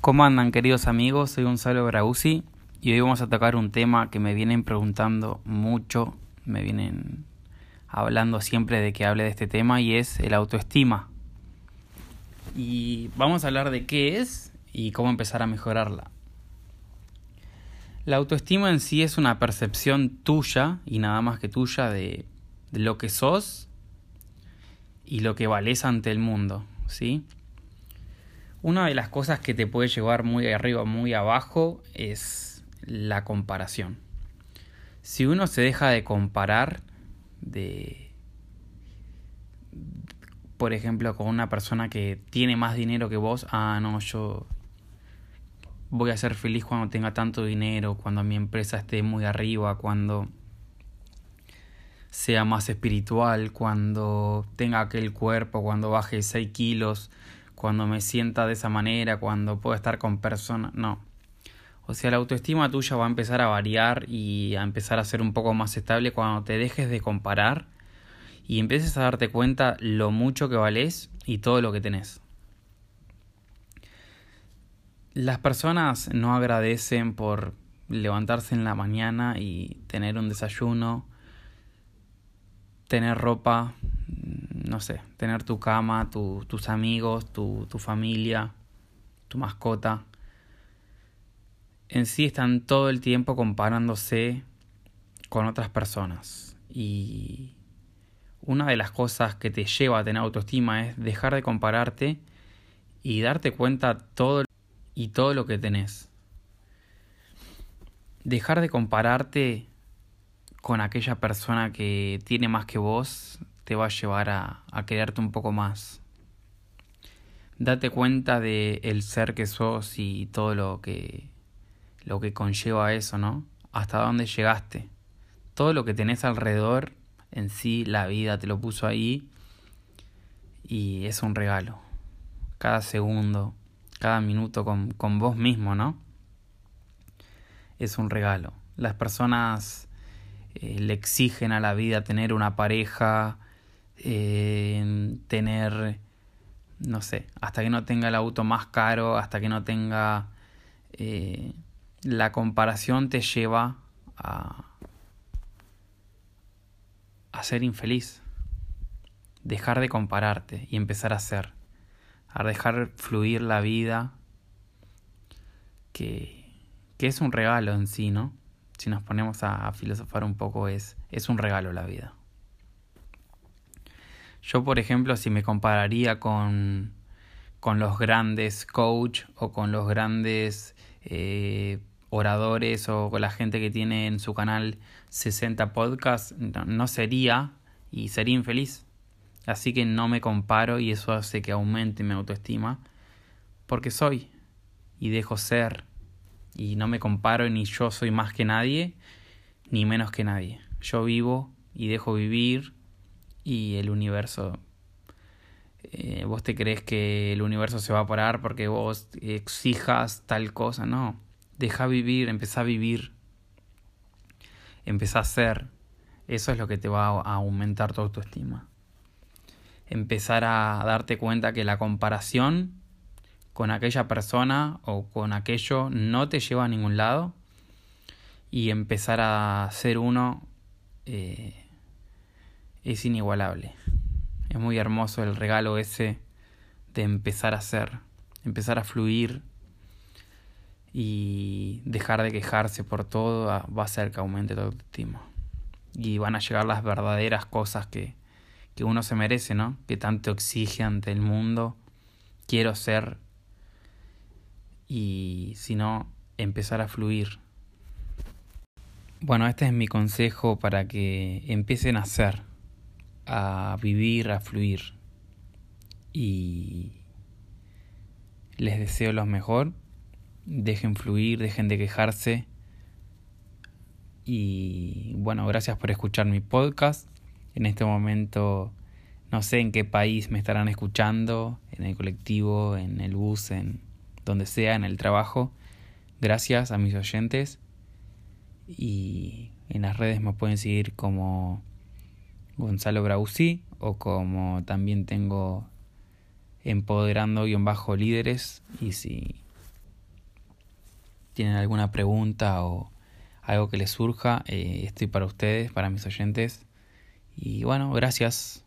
¿Cómo andan queridos amigos? Soy Gonzalo Brausi y hoy vamos a tocar un tema que me vienen preguntando mucho, me vienen hablando siempre de que hable de este tema y es el autoestima. Y vamos a hablar de qué es y cómo empezar a mejorarla. La autoestima en sí es una percepción tuya y nada más que tuya de, lo que sos y lo que vales ante el mundo, ¿sí? Una de las cosas que te puede llevar muy arriba, muy abajo, es la comparación. Si uno se deja de comparar, de, por ejemplo, con una persona que tiene más dinero que vos, ah, no, yo voy a ser feliz cuando tenga tanto dinero, cuando mi empresa esté muy arriba, cuando sea más espiritual, cuando tenga aquel cuerpo, cuando baje 6 kilos, cuando me sienta de esa manera, cuando puedo estar con personas. No. O sea, la autoestima tuya va a empezar a variar y a empezar a ser un poco más estable cuando te dejes de comparar y empieces a darte cuenta lo mucho que vales y todo lo que tenés. Las personas no agradecen por levantarse en la mañana y tener un desayuno, tener ropa, no sé, tener tu cama, tus amigos, tu, tu familia, tu mascota. En sí están todo el tiempo comparándose con otras personas. Y una de las cosas que te lleva a tener autoestima es dejar de compararte y darte cuenta todo y todo lo que tenés. Dejar de compararte con aquella persona que tiene más que vos te va a llevar a, a quererte un poco más. Date cuenta de el ser que sos y todo lo que lo que conlleva eso, ¿no? Hasta dónde llegaste. Todo lo que tenés alrededor en sí, la vida te lo puso ahí y es un regalo. Cada segundo, cada minuto con, con vos mismo, ¿no? Es un regalo. Las personas eh, le exigen a la vida tener una pareja, tener, no sé, hasta que no tenga el auto más caro, hasta que no tenga... Eh, la comparación te lleva a, a ser infeliz. Dejar de compararte y empezar a ser. A dejar fluir la vida que, que es un regalo en sí, ¿no? Si nos ponemos a, a filosofar un poco es, es un regalo la vida. Yo, por ejemplo, si me compararía con, con los grandes coach o con los grandes eh, oradores o con la gente que tiene en su canal 60 podcasts, no, sería y sería infeliz. Así que no me comparo y eso hace que aumente mi autoestima porque soy y dejo ser y no me comparo ni yo soy más que nadie ni menos que nadie. Yo vivo y dejo vivir y el universo eh, vos te crees que el universo se va a parar porque vos exijas tal cosa, no. Deja vivir, empezá a vivir, empezá a ser. Eso es lo que te va a aumentar tu autoestima. Empezar a darte cuenta que la comparación con aquella persona o con aquello no te lleva a ningún lado y empezar a ser uno eh, es inigualable. Es muy hermoso el regalo ese de empezar a ser, empezar a fluir y dejar de quejarse por todo va a hacer que aumente tu autoestima. Y van a llegar las verdaderas cosas que, que uno se merece, ¿no? Que tanto exige ante el mundo. Quiero ser. Y si no, empezar a fluir. Bueno, este es mi consejo para que empiecen a ser a vivir, a fluir. Y les deseo lo mejor. Dejen fluir, dejen de quejarse. Y bueno, gracias por escuchar mi podcast. En este momento no sé en qué país me estarán escuchando, en el colectivo, en el bus, en donde sea, en el trabajo. Gracias a mis oyentes y En las redes me pueden seguir como Gonzalo Brausí o como también tengo empoderando-líderes y si tienen alguna pregunta o algo que les surja, eh, estoy para ustedes, para mis oyentes. Y bueno, gracias.